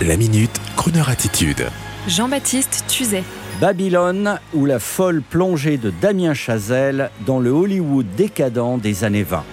La minute, Kroneur attitude. Jean-Baptiste Tuzet. Babylone ou la folle plongée de Damien Chazelle dans le Hollywood décadent des années 20.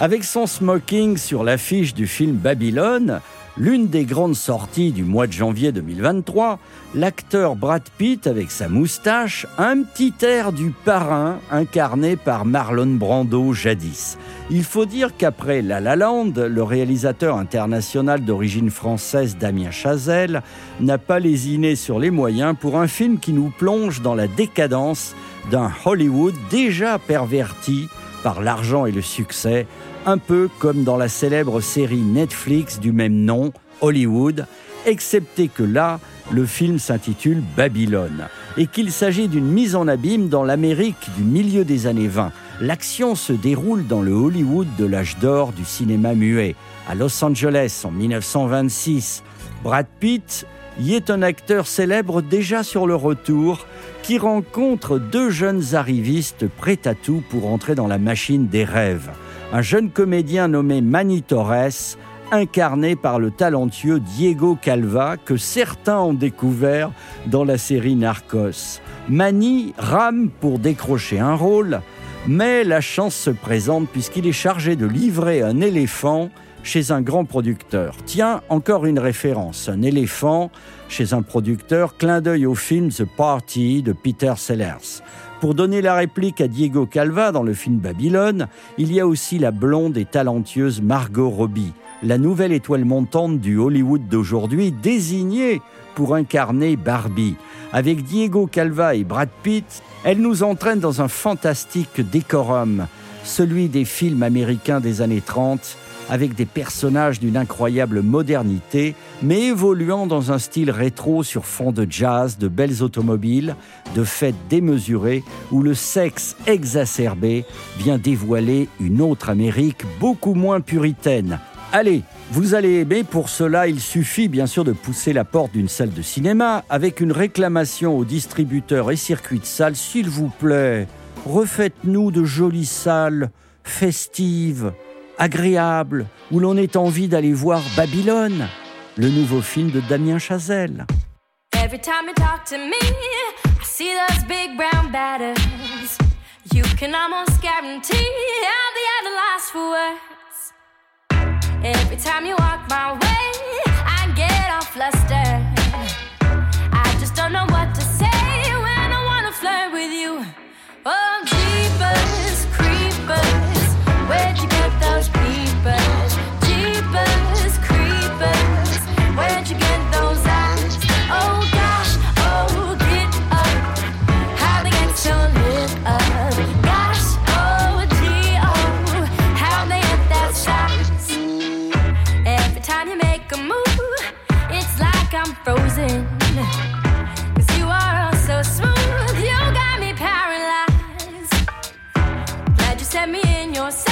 Avec son smoking sur l'affiche du film Babylone, l'une des grandes sorties du mois de janvier 2023, l'acteur Brad Pitt avec sa moustache, un petit air du parrain incarné par Marlon Brando jadis. Il faut dire qu'après La La Land, le réalisateur international d'origine française Damien Chazelle n'a pas lésiné sur les moyens pour un film qui nous plonge dans la décadence d'un Hollywood déjà perverti par l'argent et le succès, un peu comme dans la célèbre série Netflix du même nom, Hollywood, excepté que là, le film s'intitule Babylone et qu'il s'agit d'une mise en abîme dans l'Amérique du milieu des années 20. L'action se déroule dans le Hollywood de l'âge d'or du cinéma muet, à Los Angeles en 1926. Brad Pitt y est un acteur célèbre déjà sur le retour qui rencontre deux jeunes arrivistes prêts à tout pour entrer dans la machine des rêves. Un jeune comédien nommé Manny Torres, incarné par le talentueux Diego Calva que certains ont découvert dans la série Narcos. Manny rame pour décrocher un rôle, mais la chance se présente puisqu'il est chargé de livrer un éléphant chez un grand producteur. Tiens, encore une référence, un éléphant chez un producteur, clin d'œil au film The Party de Peter Sellers. Pour donner la réplique à Diego Calva dans le film Babylone, il y a aussi la blonde et talentueuse Margot Robbie, la nouvelle étoile montante du Hollywood d'aujourd'hui, désignée pour incarner Barbie. Avec Diego Calva et Brad Pitt, elle nous entraîne dans un fantastique décorum, celui des films américains des années 30, avec des personnages d'une incroyable modernité, mais évoluant dans un style rétro sur fond de jazz, de belles automobiles, de fêtes démesurées, où le sexe exacerbé vient dévoiler une autre Amérique beaucoup moins puritaine. Allez, vous allez aimer, pour cela il suffit bien sûr de pousser la porte d'une salle de cinéma avec une réclamation au distributeur et circuit de salle, s'il vous plaît, refaites-nous de jolies salles, festives, agréables, où l'on ait envie d'aller voir Babylone, le nouveau film de Damien Chazelle. Every time you talk me, I see those big brown. You can almost guarantee words. Set me paralyzed. Glad you sent me in your sights,